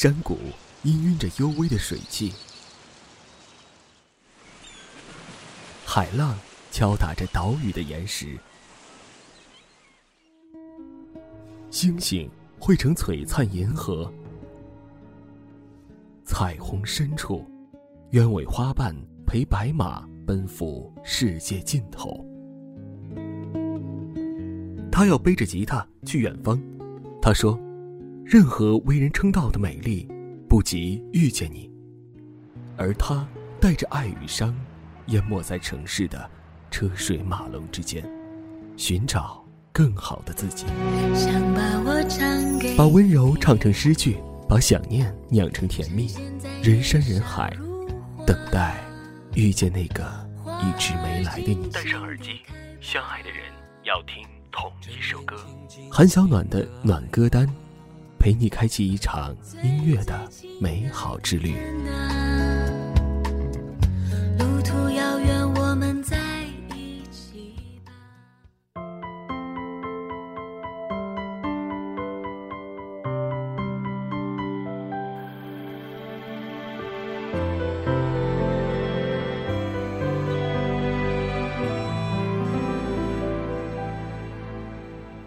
山谷氤氲着幽微的水汽，海浪敲打着岛屿的岩石，星星汇成璀璨银河，彩虹深处，鸢尾花瓣陪白马奔赴世界尽头。他要背着吉他去远方，他说。任何为人称道的美丽，不及遇见你。而他带着爱与伤，淹没在城市的车水马龙之间，寻找更好的自己。想把我唱把温柔唱成诗句，把想念酿成甜蜜。人山人海，等待遇见那个一直没来的你。戴上耳机，相爱的人要听同一首歌。韩小暖的暖歌单。陪你开启一场音乐的美好之旅。路途遥远，我们在一起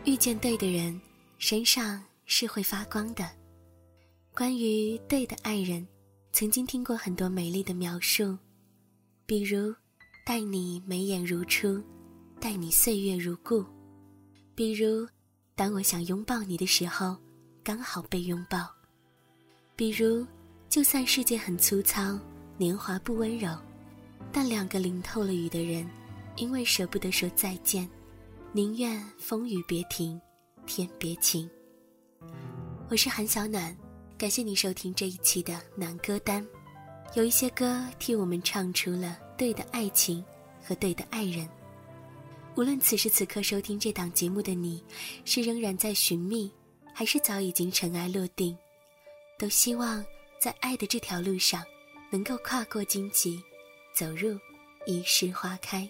遇见对的人，身上。是会发光的。关于对的爱人，曾经听过很多美丽的描述，比如待你眉眼如初，待你岁月如故；比如当我想拥抱你的时候，刚好被拥抱；比如就算世界很粗糙，年华不温柔，但两个淋透了雨的人，因为舍不得说再见，宁愿风雨别停，天别晴。我是韩小暖，感谢你收听这一期的暖歌单。有一些歌替我们唱出了对的爱情和对的爱人。无论此时此刻收听这档节目的你，是仍然在寻觅，还是早已经尘埃落定，都希望在爱的这条路上，能够跨过荆棘，走入一世花开。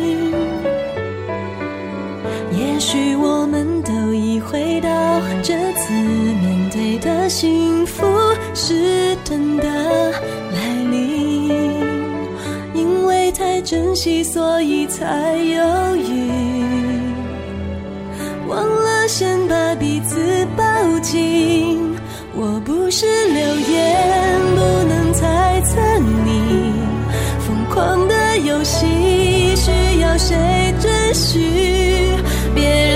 许我们都已回到这次面对的幸福是真的来临，因为太珍惜，所以才犹豫，忘了先把彼此抱紧。我不是流言，不能猜测你疯狂的游戏，需要谁准许？别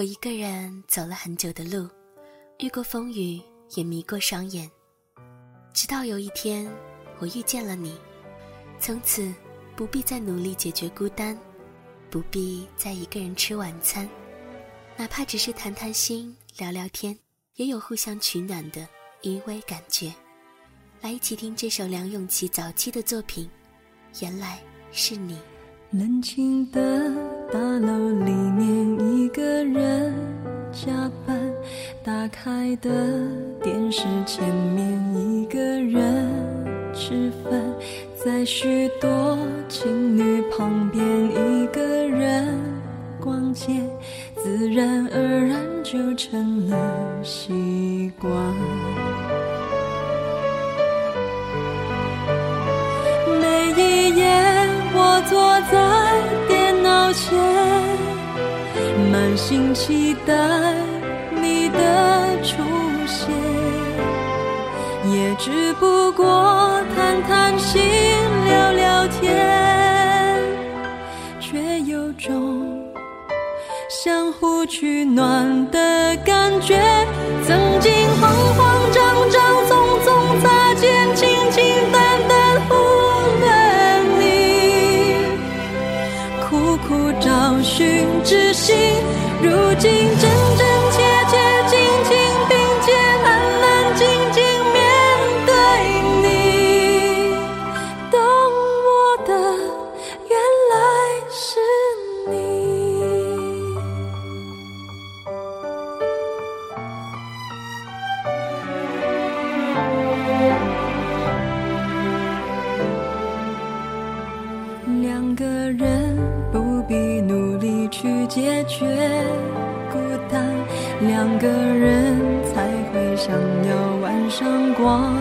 我一个人走了很久的路，遇过风雨，也迷过双眼。直到有一天，我遇见了你，从此不必再努力解决孤单，不必再一个人吃晚餐，哪怕只是谈谈心、聊聊天，也有互相取暖的依偎感觉。来一起听这首梁咏琪早期的作品，《原来是你》。冷清的大楼里面，一个人加班。打开的电视前面，一个人吃饭。在许多情侣旁边，一个人逛街，自然而然就成了习惯。真心期待你的出现，也只不过谈谈心、聊聊天，却有种相互取暖的感觉。曾经慌慌竟真两个人才会想要晚上逛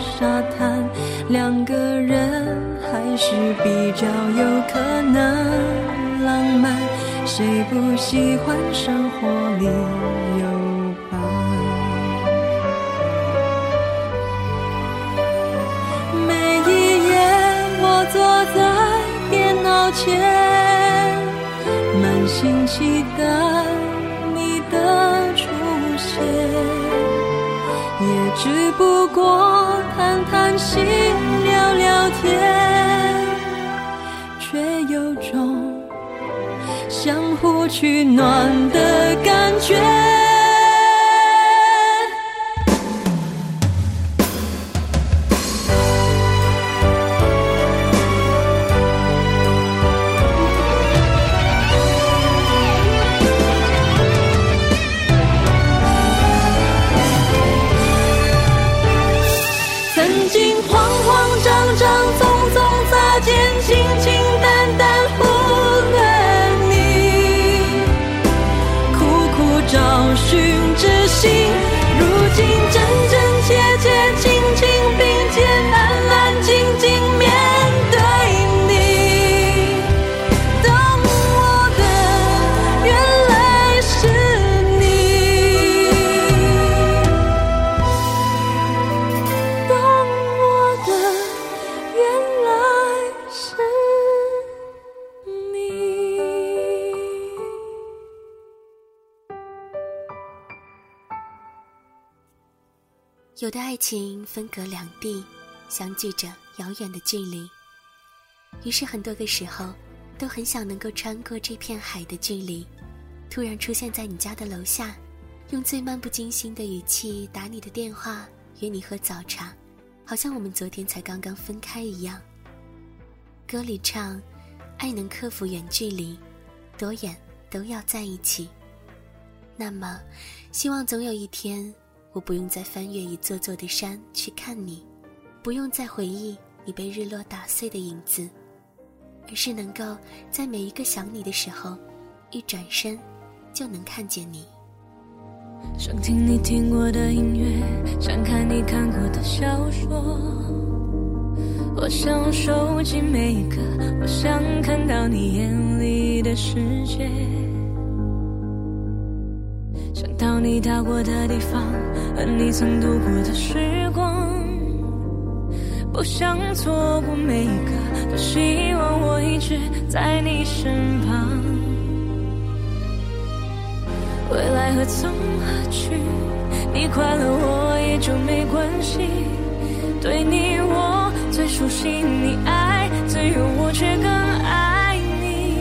沙滩，两个人还是比较有可能浪漫，谁不喜欢生活里有伴？每一夜，我坐在电脑前，满心期待也只不过谈谈心、聊聊天，却有种相互取暖的感觉。有的爱情分隔两地，相距着遥远的距离。于是很多个时候，都很想能够穿过这片海的距离，突然出现在你家的楼下，用最漫不经心的语气打你的电话，约你喝早茶，好像我们昨天才刚刚分开一样。歌里唱：“爱能克服远距离，多远都要在一起。”那么，希望总有一天。我不用再翻越一座座的山去看你，不用再回忆你被日落打碎的影子，而是能够在每一个想你的时候，一转身就能看见你。想听你听过的音乐，想看你看过的小说，我想收集每一个，我想看到你眼里的世界。想到你到过的地方，和你曾度过的时光，不想错过每一个，多希望我一直在你身旁。未来何从何去？你快乐我也就没关系。对你我最熟悉，你爱自由我却更爱你。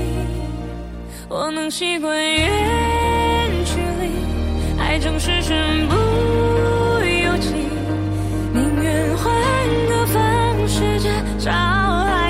我能习惯远。总是身不由己，宁愿换个方式至少还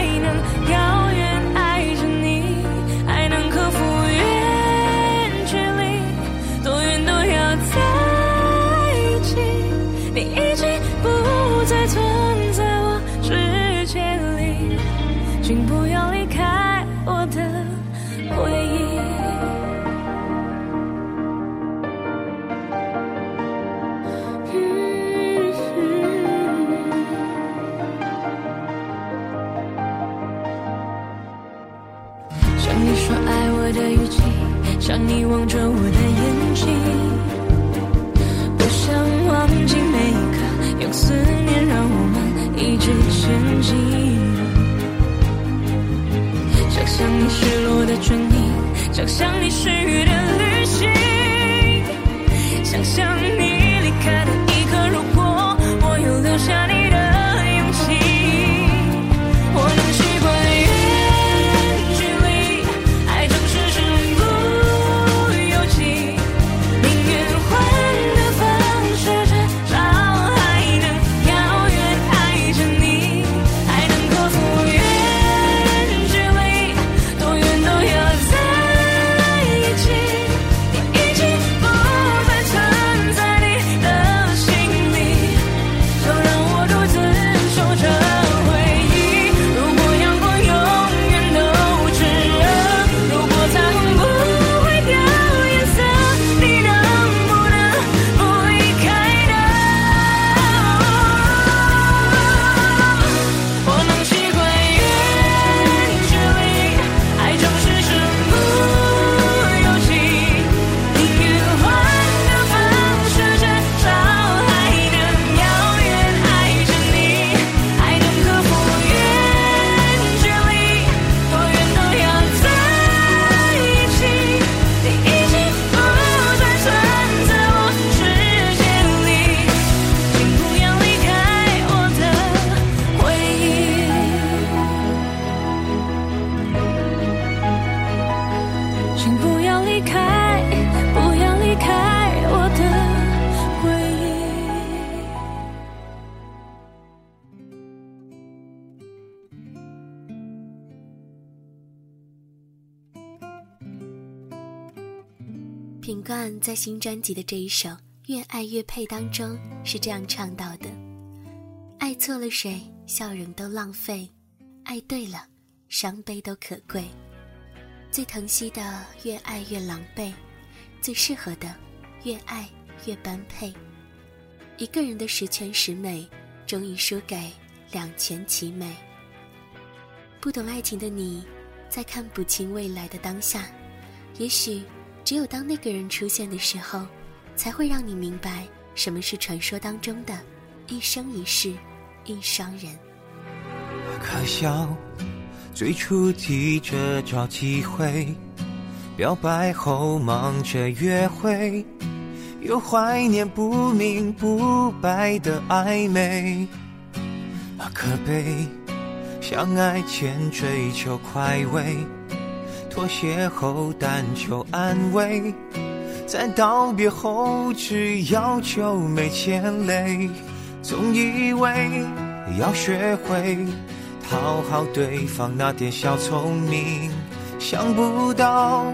在新专辑的这一首《越爱越配》当中是这样唱到的：“爱错了谁，笑容都浪费；爱对了，伤悲都可贵。最疼惜的，越爱越狼狈；最适合的，越爱越般配。一个人的十全十美，终于输给两全其美。不懂爱情的你，在看不清未来的当下，也许。”只有当那个人出现的时候，才会让你明白什么是传说当中的“一生一世一双人”。可笑，最初提着找机会，表白后忙着约会，又怀念不明不白的暧昧。可悲，相爱前追求快慰，妥协后但求安慰，在道别后只要求没牵累。总以为要学会讨好对方那点小聪明，想不到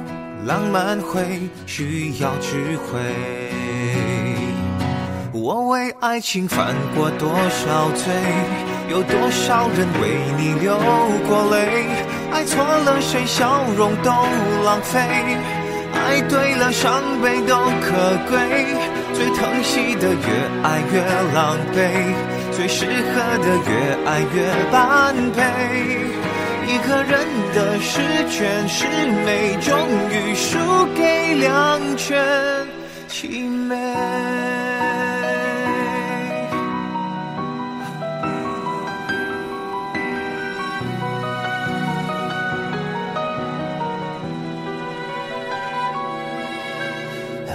浪漫会需要智慧。我为爱情犯过多少罪？有多少人为你流过泪？爱错了谁，笑容都浪费；爱对了，伤悲都可贵。最疼惜的越爱越狼狈，最适合的越爱越般配。一个人的十全十美，终于输给两全其美。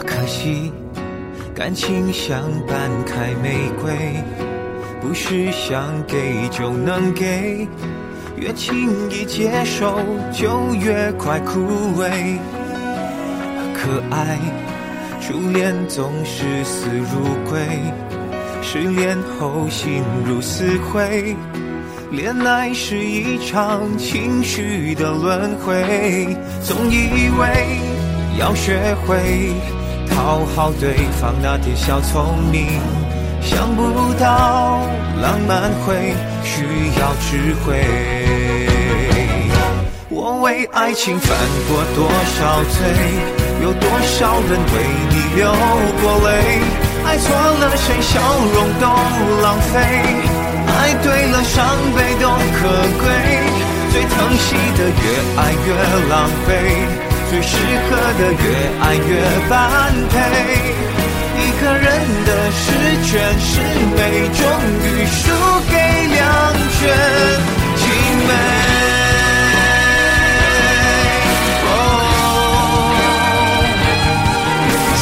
可惜感情像半开玫瑰，不是想给就能给，越轻易接受就越快枯萎。可爱初恋总是死如归，失恋后心如死灰，恋爱是一场情绪的轮回，总以为要学会。讨好对方那点小聪明，想不到浪漫会需要智慧。我为爱情犯过多少罪？有多少人为你流过泪？爱错了谁，笑容都浪费；爱对了，伤悲都可贵。最疼惜的越爱越浪费。最适合的越爱越般配，一个人的十全十美，终于输给两全其美。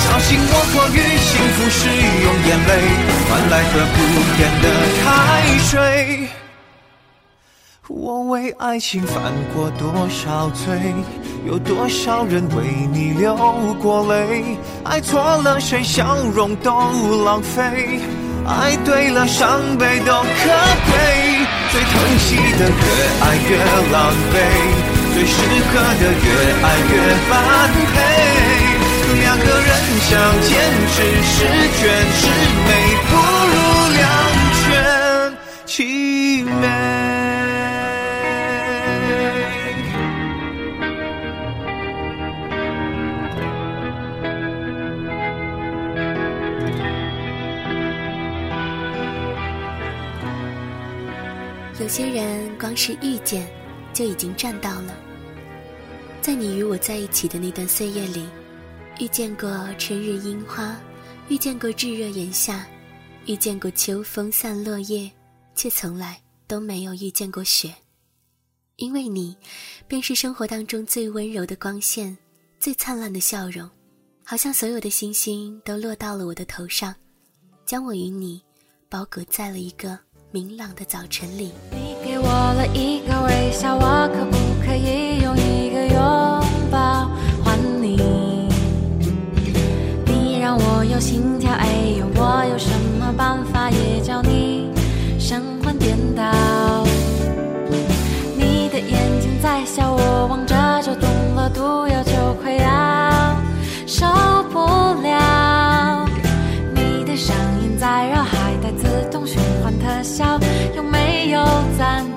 小心我过于幸福是用眼泪换来喝不甜的开水。我为爱情犯过多少罪？有多少人为你流过泪？爱错了谁，笑容都浪费；爱对了，伤悲都可贵。最疼惜的越爱越狼狈，最适合的越爱越般配。两个人想坚持是全十光是遇见，就已经赚到了。在你与我在一起的那段岁月里，遇见过春日樱花，遇见过炙热炎夏，遇见过秋风散落叶，却从来都没有遇见过雪。因为你，便是生活当中最温柔的光线，最灿烂的笑容，好像所有的星星都落到了我的头上，将我与你包裹在了一个。明朗的早晨里，你给我了一个微笑，我可不可以用一个拥抱还你？你让我有心跳，哎呦，我有什么办法也叫你神魂颠倒？你的眼睛在笑，我望着就动了，毒药就快要受笑有没有暂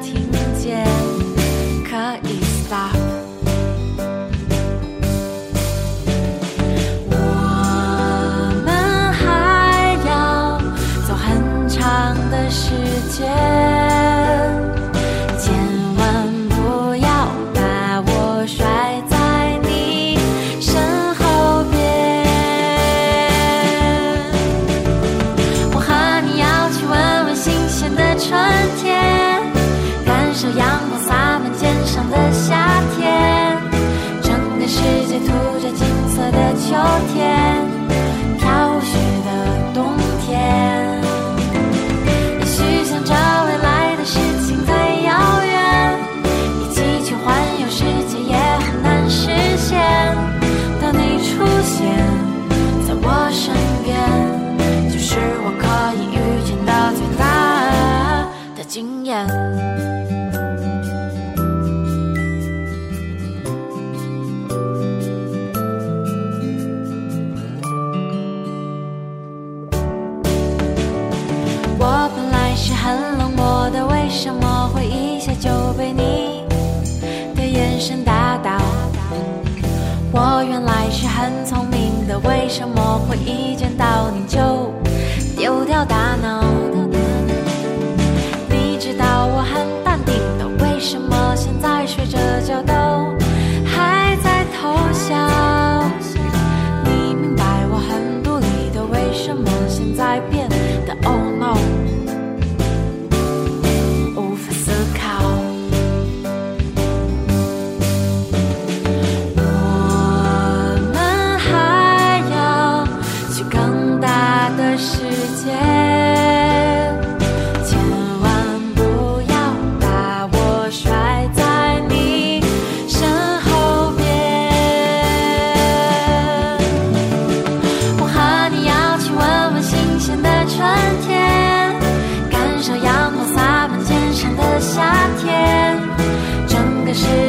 人生大道。我原来是很聪明的，为什么会一见到你就丢掉大脑？你知道我很淡定的，为什么现在睡着觉都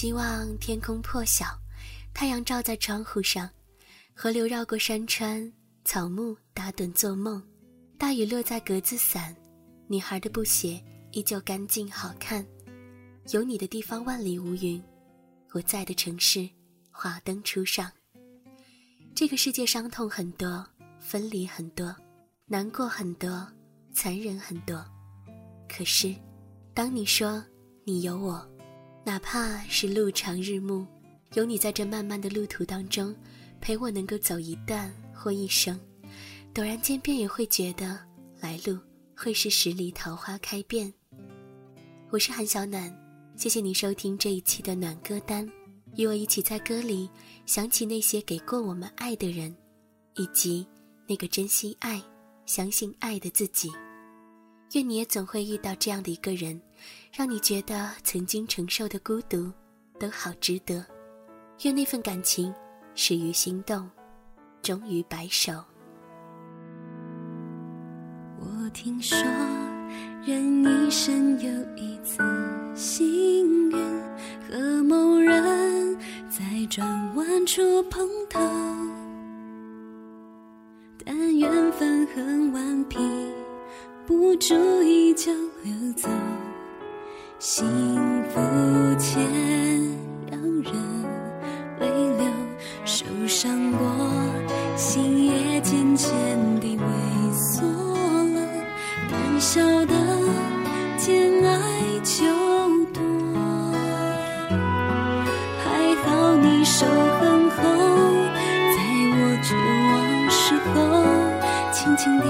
希望天空破晓，太阳照在窗户上，河流绕过山川，草木打盹做梦，大雨落在格子伞，女孩的布鞋依旧干净好看。有你的地方万里无云，我在的城市华灯初上。这个世界伤痛很多，分离很多，难过很多，残忍很多。可是，当你说你有我。哪怕是路长日暮，有你在这漫漫的路途当中，陪我能够走一段或一生，陡然间便也会觉得来路会是十里桃花开遍。我是韩小暖，谢谢你收听这一期的暖歌单，与我一起在歌里想起那些给过我们爱的人，以及那个珍惜爱、相信爱的自己。愿你也总会遇到这样的一个人。让你觉得曾经承受的孤独都好值得，愿那份感情始于心动，终于白首。我听说人一生有一次幸运，和某人在转弯处碰头，但缘分很顽皮，不注意就溜走。幸福前让人泪流，受伤过，心也渐渐地萎缩了，胆小的见爱就躲。还好你手很厚，在我绝望时候，轻轻地。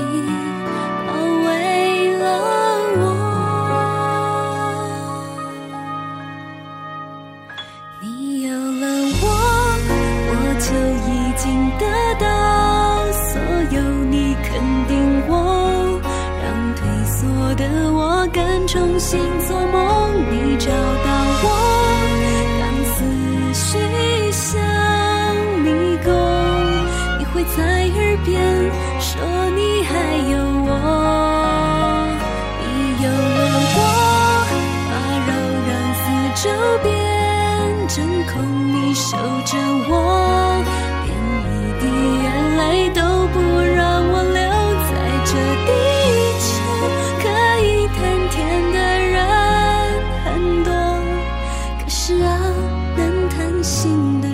重新做梦，你找到我，当思绪像迷宫，你会在耳边说你还有我，你有了我，把柔让四周变真空，你守着我，连一滴眼泪都心的